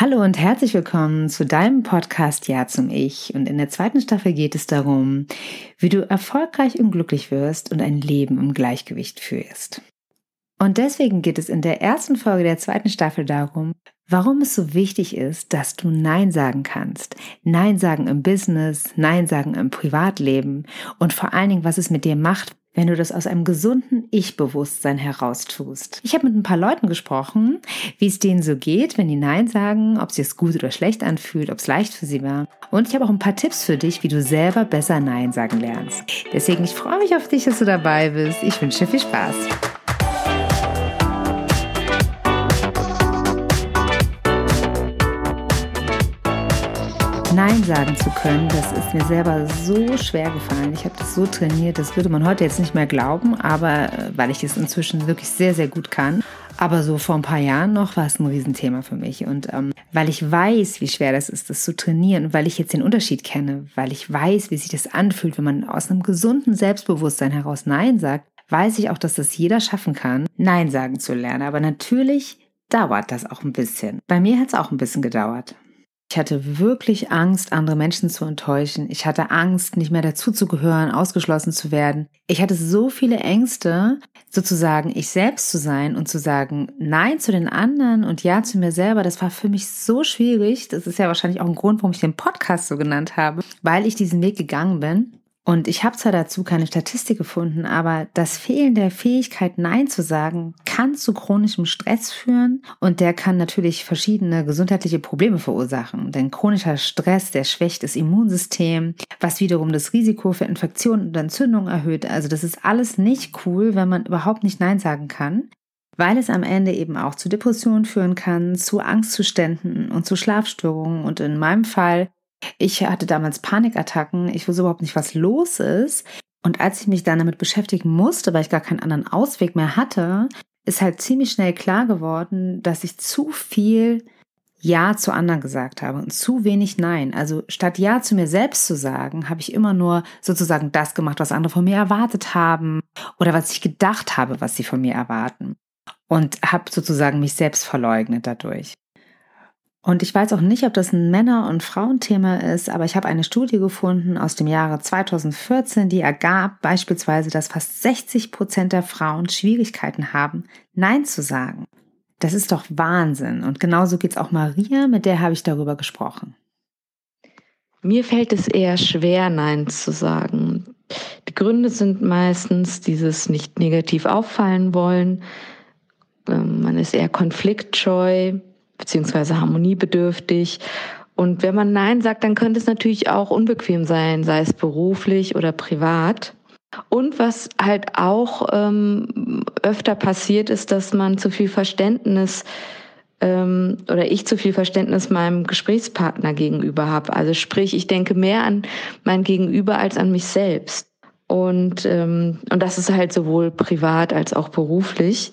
Hallo und herzlich willkommen zu deinem Podcast Ja zum Ich. Und in der zweiten Staffel geht es darum, wie du erfolgreich und glücklich wirst und ein Leben im Gleichgewicht führst. Und deswegen geht es in der ersten Folge der zweiten Staffel darum, warum es so wichtig ist, dass du Nein sagen kannst. Nein sagen im Business, Nein sagen im Privatleben und vor allen Dingen, was es mit dir macht, wenn du das aus einem gesunden Ich-Bewusstsein heraustust. Ich habe mit ein paar Leuten gesprochen, wie es denen so geht, wenn die Nein sagen, ob sie es gut oder schlecht anfühlt, ob es leicht für sie war. Und ich habe auch ein paar Tipps für dich, wie du selber besser Nein sagen lernst. Deswegen, ich freue mich auf dich, dass du dabei bist. Ich wünsche dir viel Spaß. Nein sagen zu können, das ist mir selber so schwer gefallen. Ich habe das so trainiert, das würde man heute jetzt nicht mehr glauben, aber äh, weil ich es inzwischen wirklich sehr, sehr gut kann. Aber so vor ein paar Jahren noch war es ein Riesenthema für mich. Und ähm, weil ich weiß, wie schwer das ist, das zu trainieren, weil ich jetzt den Unterschied kenne, weil ich weiß, wie sich das anfühlt, wenn man aus einem gesunden Selbstbewusstsein heraus Nein sagt, weiß ich auch, dass das jeder schaffen kann, Nein sagen zu lernen. Aber natürlich dauert das auch ein bisschen. Bei mir hat es auch ein bisschen gedauert. Ich hatte wirklich Angst, andere Menschen zu enttäuschen. Ich hatte Angst, nicht mehr dazuzugehören, ausgeschlossen zu werden. Ich hatte so viele Ängste, sozusagen ich selbst zu sein und zu sagen Nein zu den anderen und Ja zu mir selber. Das war für mich so schwierig. Das ist ja wahrscheinlich auch ein Grund, warum ich den Podcast so genannt habe, weil ich diesen Weg gegangen bin. Und ich habe zwar dazu keine Statistik gefunden, aber das Fehlen der Fähigkeit, Nein zu sagen, kann zu chronischem Stress führen und der kann natürlich verschiedene gesundheitliche Probleme verursachen. Denn chronischer Stress, der schwächt das Immunsystem, was wiederum das Risiko für Infektionen und Entzündungen erhöht. Also das ist alles nicht cool, wenn man überhaupt nicht Nein sagen kann weil es am Ende eben auch zu Depressionen führen kann, zu Angstzuständen und zu Schlafstörungen und in meinem Fall ich hatte damals Panikattacken. Ich wusste überhaupt nicht, was los ist. Und als ich mich dann damit beschäftigen musste, weil ich gar keinen anderen Ausweg mehr hatte, ist halt ziemlich schnell klar geworden, dass ich zu viel Ja zu anderen gesagt habe und zu wenig Nein. Also statt Ja zu mir selbst zu sagen, habe ich immer nur sozusagen das gemacht, was andere von mir erwartet haben oder was ich gedacht habe, was sie von mir erwarten. Und habe sozusagen mich selbst verleugnet dadurch. Und ich weiß auch nicht, ob das ein Männer- und Frauenthema ist, aber ich habe eine Studie gefunden aus dem Jahre 2014, die ergab beispielsweise, dass fast 60 Prozent der Frauen Schwierigkeiten haben, Nein zu sagen. Das ist doch Wahnsinn. Und genauso geht es auch Maria, mit der habe ich darüber gesprochen. Mir fällt es eher schwer, Nein zu sagen. Die Gründe sind meistens dieses nicht negativ auffallen wollen. Ähm, man ist eher konfliktscheu beziehungsweise harmoniebedürftig. Und wenn man Nein sagt, dann könnte es natürlich auch unbequem sein, sei es beruflich oder privat. Und was halt auch ähm, öfter passiert, ist, dass man zu viel Verständnis ähm, oder ich zu viel Verständnis meinem Gesprächspartner gegenüber habe. Also sprich, ich denke mehr an mein Gegenüber als an mich selbst. Und, ähm, und das ist halt sowohl privat als auch beruflich.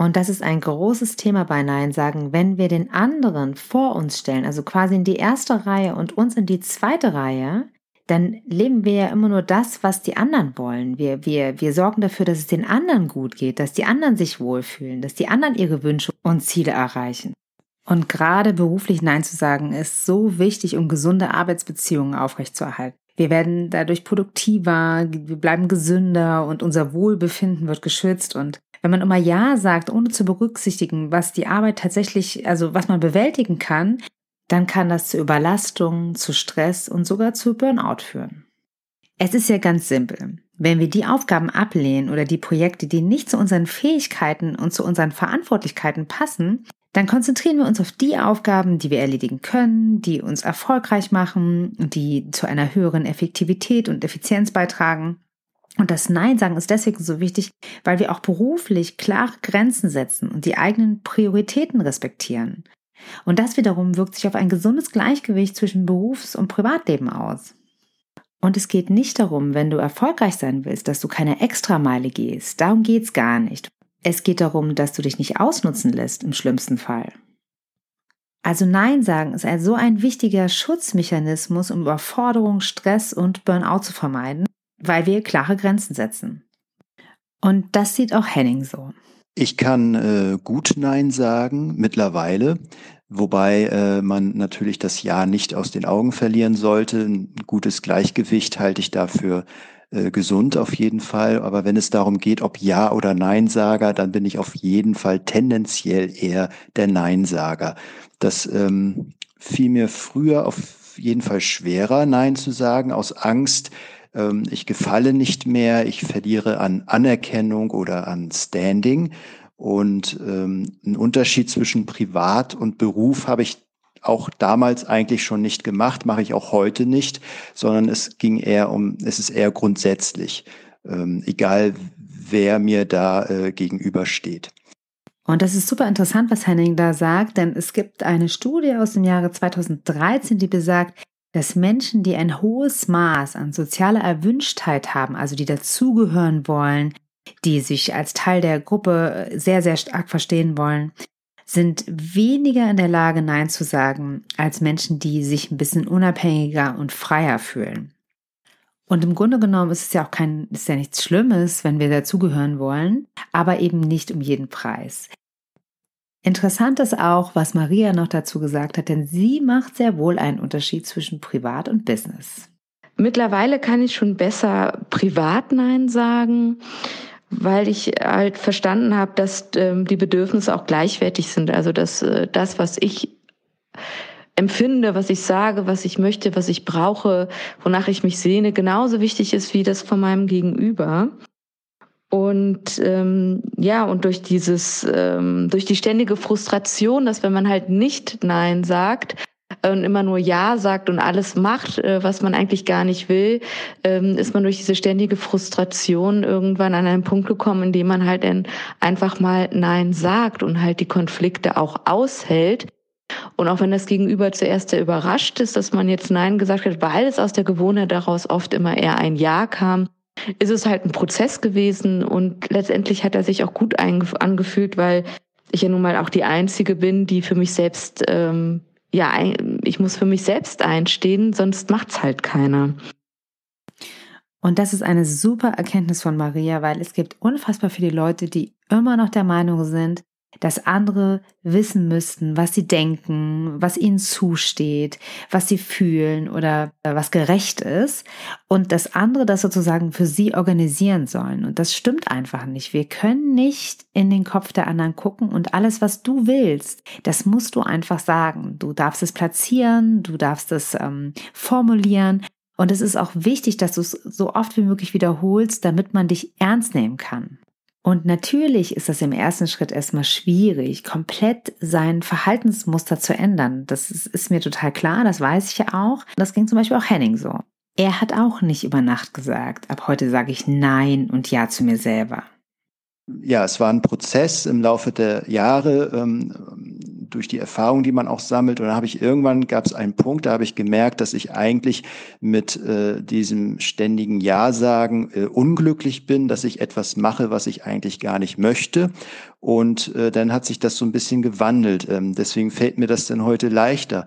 Und das ist ein großes Thema bei Nein sagen, wenn wir den anderen vor uns stellen, also quasi in die erste Reihe und uns in die zweite Reihe, dann leben wir ja immer nur das, was die anderen wollen. Wir, wir, wir sorgen dafür, dass es den anderen gut geht, dass die anderen sich wohlfühlen, dass die anderen ihre Wünsche und Ziele erreichen. Und gerade beruflich Nein zu sagen, ist so wichtig, um gesunde Arbeitsbeziehungen aufrechtzuerhalten. Wir werden dadurch produktiver, wir bleiben gesünder und unser Wohlbefinden wird geschützt und wenn man immer Ja sagt, ohne zu berücksichtigen, was die Arbeit tatsächlich, also was man bewältigen kann, dann kann das zu Überlastung, zu Stress und sogar zu Burnout führen. Es ist ja ganz simpel. Wenn wir die Aufgaben ablehnen oder die Projekte, die nicht zu unseren Fähigkeiten und zu unseren Verantwortlichkeiten passen, dann konzentrieren wir uns auf die Aufgaben, die wir erledigen können, die uns erfolgreich machen die zu einer höheren Effektivität und Effizienz beitragen. Und das Nein sagen ist deswegen so wichtig, weil wir auch beruflich klare Grenzen setzen und die eigenen Prioritäten respektieren. Und das wiederum wirkt sich auf ein gesundes Gleichgewicht zwischen Berufs- und Privatleben aus. Und es geht nicht darum, wenn du erfolgreich sein willst, dass du keine Extrameile gehst. Darum geht's gar nicht. Es geht darum, dass du dich nicht ausnutzen lässt im schlimmsten Fall. Also Nein sagen ist also so ein wichtiger Schutzmechanismus, um Überforderung, Stress und Burnout zu vermeiden weil wir klare Grenzen setzen. Und das sieht auch Henning so. Ich kann äh, gut Nein sagen mittlerweile, wobei äh, man natürlich das Ja nicht aus den Augen verlieren sollte. Ein gutes Gleichgewicht halte ich dafür äh, gesund auf jeden Fall. Aber wenn es darum geht, ob Ja oder Nein-Sager, dann bin ich auf jeden Fall tendenziell eher der Nein-Sager. Das ähm, fiel mir früher auf jeden Fall schwerer, Nein zu sagen, aus Angst, ähm, ich gefalle nicht mehr, ich verliere an Anerkennung oder an Standing. Und ähm, ein Unterschied zwischen Privat und Beruf habe ich auch damals eigentlich schon nicht gemacht, mache ich auch heute nicht, sondern es ging eher um, es ist eher grundsätzlich, ähm, egal wer mir da äh, gegenübersteht. Und das ist super interessant, was Henning da sagt, denn es gibt eine Studie aus dem Jahre 2013, die besagt, dass Menschen, die ein hohes Maß an sozialer Erwünschtheit haben, also die dazugehören wollen, die sich als Teil der Gruppe sehr, sehr stark verstehen wollen, sind weniger in der Lage, Nein zu sagen, als Menschen, die sich ein bisschen unabhängiger und freier fühlen. Und im Grunde genommen ist es ja auch kein, ist ja nichts Schlimmes, wenn wir dazugehören wollen, aber eben nicht um jeden Preis. Interessant ist auch, was Maria noch dazu gesagt hat, denn sie macht sehr wohl einen Unterschied zwischen Privat und Business. Mittlerweile kann ich schon besser Privat Nein sagen weil ich halt verstanden habe, dass ähm, die Bedürfnisse auch gleichwertig sind. Also dass äh, das, was ich empfinde, was ich sage, was ich möchte, was ich brauche, wonach ich mich sehne, genauso wichtig ist wie das von meinem Gegenüber. Und ähm, ja, und durch dieses, ähm, durch die ständige Frustration, dass wenn man halt nicht Nein sagt, und immer nur Ja sagt und alles macht, äh, was man eigentlich gar nicht will, ähm, ist man durch diese ständige Frustration irgendwann an einen Punkt gekommen, in dem man halt einfach mal Nein sagt und halt die Konflikte auch aushält. Und auch wenn das Gegenüber zuerst sehr überrascht ist, dass man jetzt Nein gesagt hat, weil es aus der Gewohnheit daraus oft immer eher ein Ja kam, ist es halt ein Prozess gewesen und letztendlich hat er sich auch gut angefühlt, weil ich ja nun mal auch die Einzige bin, die für mich selbst ähm, ja, ich muss für mich selbst einstehen, sonst macht's halt keiner. Und das ist eine super Erkenntnis von Maria, weil es gibt unfassbar viele Leute, die immer noch der Meinung sind, dass andere wissen müssten, was sie denken, was ihnen zusteht, was sie fühlen oder was gerecht ist und dass andere das sozusagen für sie organisieren sollen. Und das stimmt einfach nicht. Wir können nicht in den Kopf der anderen gucken und alles, was du willst, das musst du einfach sagen. Du darfst es platzieren, du darfst es ähm, formulieren. Und es ist auch wichtig, dass du es so oft wie möglich wiederholst, damit man dich ernst nehmen kann. Und natürlich ist das im ersten Schritt erstmal schwierig, komplett sein Verhaltensmuster zu ändern. Das ist, ist, mir total klar, das weiß ich ja auch. Das ging zum Beispiel auch Henning so. Er hat auch nicht über Nacht gesagt, ab heute sage ich Nein und Ja zu mir selber. Ja, es war ein Prozess im Laufe der Jahre, ähm, durch die Erfahrung, die man auch sammelt. Und dann habe ich irgendwann gab es einen Punkt, da habe ich gemerkt, dass ich eigentlich mit äh, diesem ständigen Ja-Sagen äh, unglücklich bin, dass ich etwas mache, was ich eigentlich gar nicht möchte. Und äh, dann hat sich das so ein bisschen gewandelt. Ähm, deswegen fällt mir das dann heute leichter.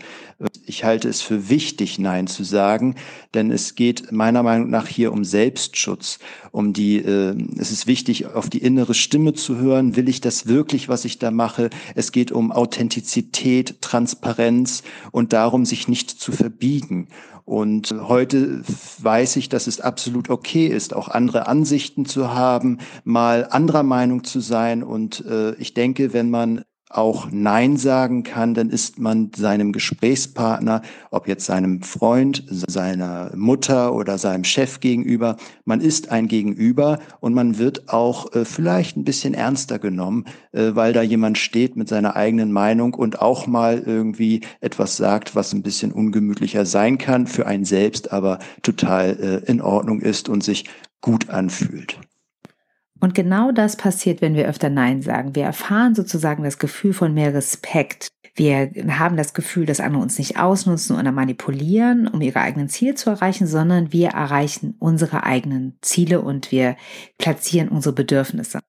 Ich halte es für wichtig, Nein zu sagen, denn es geht meiner Meinung nach hier um Selbstschutz, um die, äh, es ist wichtig, auf die innere Stimme zu hören. Will ich das wirklich, was ich da mache? Es geht um Authentizität, Transparenz und darum, sich nicht zu verbiegen. Und heute weiß ich, dass es absolut okay ist, auch andere Ansichten zu haben, mal anderer Meinung zu sein. Und äh, ich denke, wenn man auch Nein sagen kann, dann ist man seinem Gesprächspartner, ob jetzt seinem Freund, seiner Mutter oder seinem Chef gegenüber, man ist ein Gegenüber und man wird auch äh, vielleicht ein bisschen ernster genommen, äh, weil da jemand steht mit seiner eigenen Meinung und auch mal irgendwie etwas sagt, was ein bisschen ungemütlicher sein kann, für einen selbst aber total äh, in Ordnung ist und sich gut anfühlt. Und genau das passiert, wenn wir öfter Nein sagen. Wir erfahren sozusagen das Gefühl von mehr Respekt. Wir haben das Gefühl, dass andere uns nicht ausnutzen oder manipulieren, um ihre eigenen Ziele zu erreichen, sondern wir erreichen unsere eigenen Ziele und wir platzieren unsere Bedürfnisse.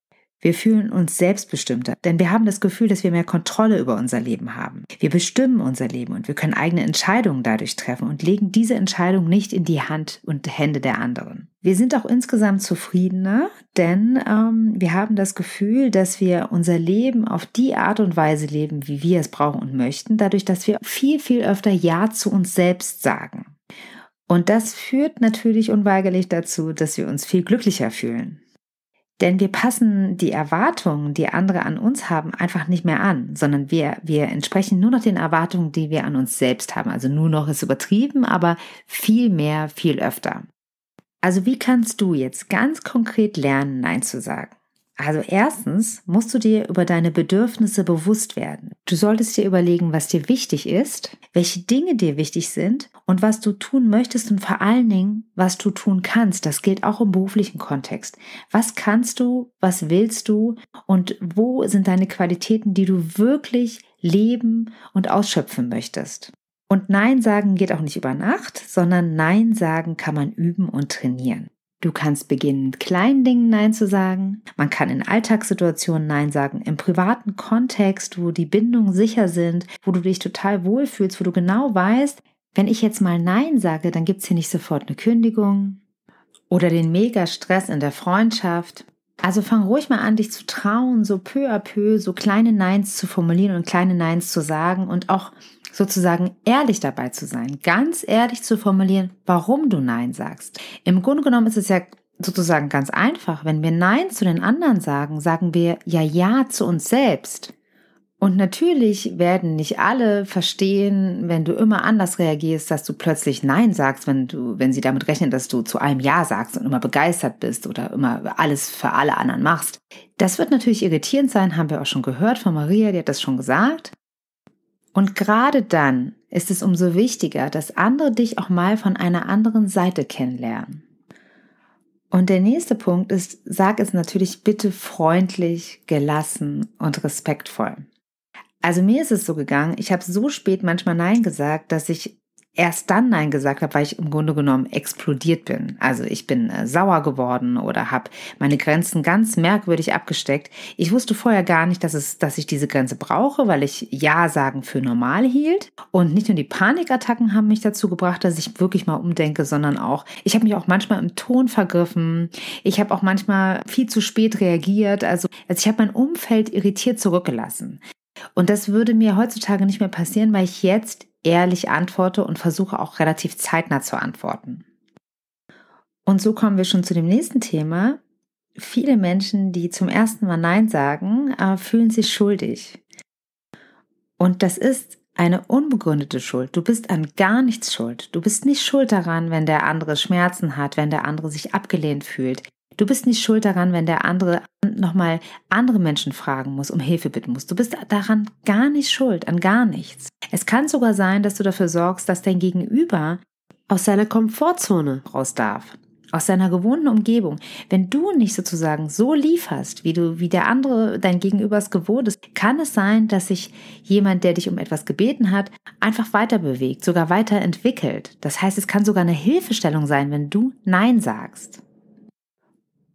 Wir fühlen uns selbstbestimmter, denn wir haben das Gefühl, dass wir mehr Kontrolle über unser Leben haben. Wir bestimmen unser Leben und wir können eigene Entscheidungen dadurch treffen und legen diese Entscheidung nicht in die Hand und Hände der anderen. Wir sind auch insgesamt zufriedener, denn ähm, wir haben das Gefühl, dass wir unser Leben auf die Art und Weise leben, wie wir es brauchen und möchten, dadurch, dass wir viel, viel öfter Ja zu uns selbst sagen. Und das führt natürlich unweigerlich dazu, dass wir uns viel glücklicher fühlen. Denn wir passen die Erwartungen, die andere an uns haben, einfach nicht mehr an, sondern wir, wir entsprechen nur noch den Erwartungen, die wir an uns selbst haben. Also nur noch ist übertrieben, aber viel mehr, viel öfter. Also wie kannst du jetzt ganz konkret lernen, Nein zu sagen? Also erstens musst du dir über deine Bedürfnisse bewusst werden. Du solltest dir überlegen, was dir wichtig ist, welche Dinge dir wichtig sind und was du tun möchtest und vor allen Dingen, was du tun kannst. Das gilt auch im beruflichen Kontext. Was kannst du, was willst du und wo sind deine Qualitäten, die du wirklich leben und ausschöpfen möchtest? Und Nein sagen geht auch nicht über Nacht, sondern Nein sagen kann man üben und trainieren. Du kannst beginnen, kleinen Dingen Nein zu sagen. Man kann in Alltagssituationen Nein sagen, im privaten Kontext, wo die Bindungen sicher sind, wo du dich total wohlfühlst, wo du genau weißt, wenn ich jetzt mal Nein sage, dann gibt es hier nicht sofort eine Kündigung oder den Mega-Stress in der Freundschaft. Also fang ruhig mal an, dich zu trauen, so peu à peu, so kleine Neins zu formulieren und kleine Neins zu sagen und auch sozusagen ehrlich dabei zu sein, ganz ehrlich zu formulieren, warum du Nein sagst. Im Grunde genommen ist es ja sozusagen ganz einfach. Wenn wir Nein zu den anderen sagen, sagen wir ja Ja zu uns selbst. Und natürlich werden nicht alle verstehen, wenn du immer anders reagierst, dass du plötzlich Nein sagst, wenn du, wenn sie damit rechnen, dass du zu allem Ja sagst und immer begeistert bist oder immer alles für alle anderen machst. Das wird natürlich irritierend sein, haben wir auch schon gehört von Maria, die hat das schon gesagt. Und gerade dann ist es umso wichtiger, dass andere dich auch mal von einer anderen Seite kennenlernen. Und der nächste Punkt ist, sag es natürlich bitte freundlich, gelassen und respektvoll. Also mir ist es so gegangen, ich habe so spät manchmal Nein gesagt, dass ich erst dann Nein gesagt habe, weil ich im Grunde genommen explodiert bin. Also ich bin äh, sauer geworden oder habe meine Grenzen ganz merkwürdig abgesteckt. Ich wusste vorher gar nicht, dass, es, dass ich diese Grenze brauche, weil ich Ja sagen für normal hielt. Und nicht nur die Panikattacken haben mich dazu gebracht, dass ich wirklich mal umdenke, sondern auch, ich habe mich auch manchmal im Ton vergriffen. Ich habe auch manchmal viel zu spät reagiert. Also, also ich habe mein Umfeld irritiert zurückgelassen. Und das würde mir heutzutage nicht mehr passieren, weil ich jetzt ehrlich antworte und versuche auch relativ zeitnah zu antworten. Und so kommen wir schon zu dem nächsten Thema. Viele Menschen, die zum ersten Mal Nein sagen, äh, fühlen sich schuldig. Und das ist eine unbegründete Schuld. Du bist an gar nichts schuld. Du bist nicht schuld daran, wenn der andere Schmerzen hat, wenn der andere sich abgelehnt fühlt. Du bist nicht schuld daran, wenn der andere nochmal andere Menschen fragen muss, um Hilfe bitten muss. Du bist daran gar nicht schuld, an gar nichts. Es kann sogar sein, dass du dafür sorgst, dass dein Gegenüber aus seiner Komfortzone raus darf, aus seiner gewohnten Umgebung. Wenn du nicht sozusagen so lieferst, wie du, wie der andere dein Gegenüber es gewohnt ist, kann es sein, dass sich jemand, der dich um etwas gebeten hat, einfach weiter bewegt, sogar weiterentwickelt. Das heißt, es kann sogar eine Hilfestellung sein, wenn du Nein sagst.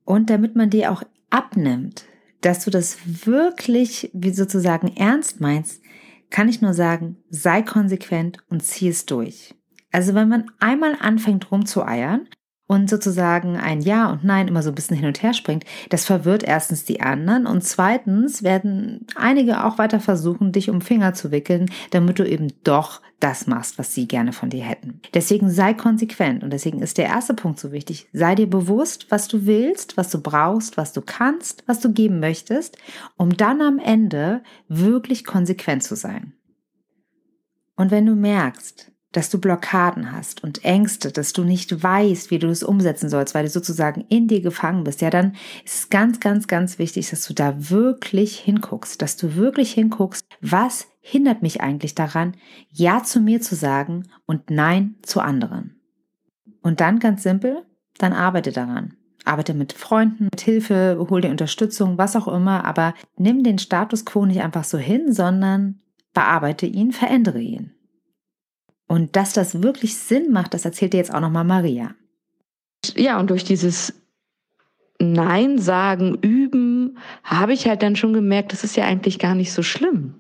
Und damit man dir auch abnimmt, dass du das wirklich wie sozusagen ernst meinst, kann ich nur sagen, sei konsequent und zieh es durch. Also wenn man einmal anfängt rumzueiern, und sozusagen ein Ja und Nein immer so ein bisschen hin und her springt, das verwirrt erstens die anderen und zweitens werden einige auch weiter versuchen, dich um Finger zu wickeln, damit du eben doch das machst, was sie gerne von dir hätten. Deswegen sei konsequent und deswegen ist der erste Punkt so wichtig. Sei dir bewusst, was du willst, was du brauchst, was du kannst, was du geben möchtest, um dann am Ende wirklich konsequent zu sein. Und wenn du merkst, dass du Blockaden hast und Ängste, dass du nicht weißt, wie du es umsetzen sollst, weil du sozusagen in dir gefangen bist, ja, dann ist es ganz, ganz, ganz wichtig, dass du da wirklich hinguckst, dass du wirklich hinguckst, was hindert mich eigentlich daran, Ja zu mir zu sagen und Nein zu anderen. Und dann ganz simpel, dann arbeite daran. Arbeite mit Freunden, mit Hilfe, hol dir Unterstützung, was auch immer, aber nimm den Status quo nicht einfach so hin, sondern bearbeite ihn, verändere ihn. Und dass das wirklich Sinn macht, das erzählt dir jetzt auch nochmal Maria. Ja, und durch dieses Nein sagen üben, habe ich halt dann schon gemerkt, das ist ja eigentlich gar nicht so schlimm.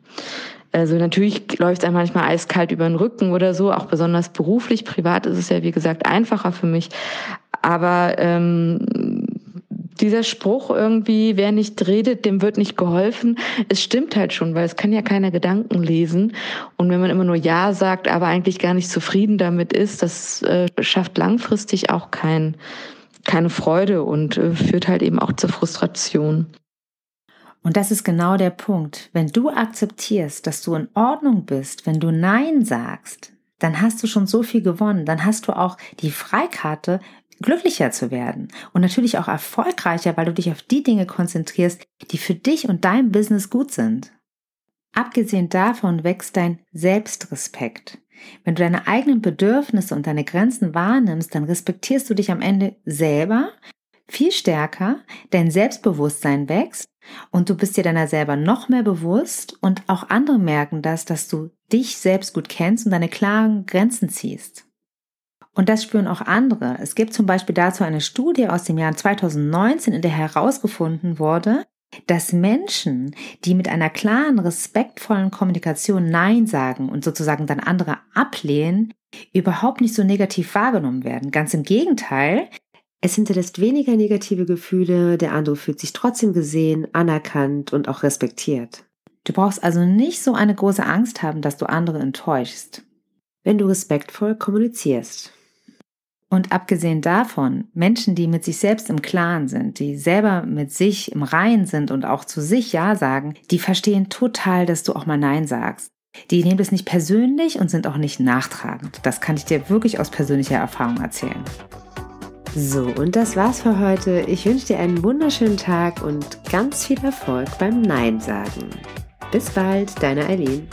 Also natürlich läuft es einem manchmal eiskalt über den Rücken oder so, auch besonders beruflich. Privat ist es ja, wie gesagt, einfacher für mich. Aber ähm, dieser Spruch irgendwie, wer nicht redet, dem wird nicht geholfen, es stimmt halt schon, weil es kann ja keiner Gedanken lesen. Und wenn man immer nur Ja sagt, aber eigentlich gar nicht zufrieden damit ist, das äh, schafft langfristig auch kein, keine Freude und äh, führt halt eben auch zur Frustration. Und das ist genau der Punkt. Wenn du akzeptierst, dass du in Ordnung bist, wenn du Nein sagst, dann hast du schon so viel gewonnen. Dann hast du auch die Freikarte, glücklicher zu werden und natürlich auch erfolgreicher, weil du dich auf die Dinge konzentrierst, die für dich und dein Business gut sind. Abgesehen davon wächst dein Selbstrespekt. Wenn du deine eigenen Bedürfnisse und deine Grenzen wahrnimmst, dann respektierst du dich am Ende selber viel stärker, dein Selbstbewusstsein wächst und du bist dir deiner selber noch mehr bewusst und auch andere merken das, dass du dich selbst gut kennst und deine klaren Grenzen ziehst. Und das spüren auch andere. Es gibt zum Beispiel dazu eine Studie aus dem Jahr 2019, in der herausgefunden wurde, dass Menschen, die mit einer klaren, respektvollen Kommunikation Nein sagen und sozusagen dann andere ablehnen, überhaupt nicht so negativ wahrgenommen werden. Ganz im Gegenteil, es hinterlässt weniger negative Gefühle, der andere fühlt sich trotzdem gesehen, anerkannt und auch respektiert. Du brauchst also nicht so eine große Angst haben, dass du andere enttäuschst, wenn du respektvoll kommunizierst. Und abgesehen davon, Menschen, die mit sich selbst im Klaren sind, die selber mit sich im Reinen sind und auch zu sich Ja sagen, die verstehen total, dass du auch mal Nein sagst. Die nehmen das nicht persönlich und sind auch nicht nachtragend. Das kann ich dir wirklich aus persönlicher Erfahrung erzählen. So, und das war's für heute. Ich wünsche dir einen wunderschönen Tag und ganz viel Erfolg beim Nein sagen. Bis bald, deine Eileen.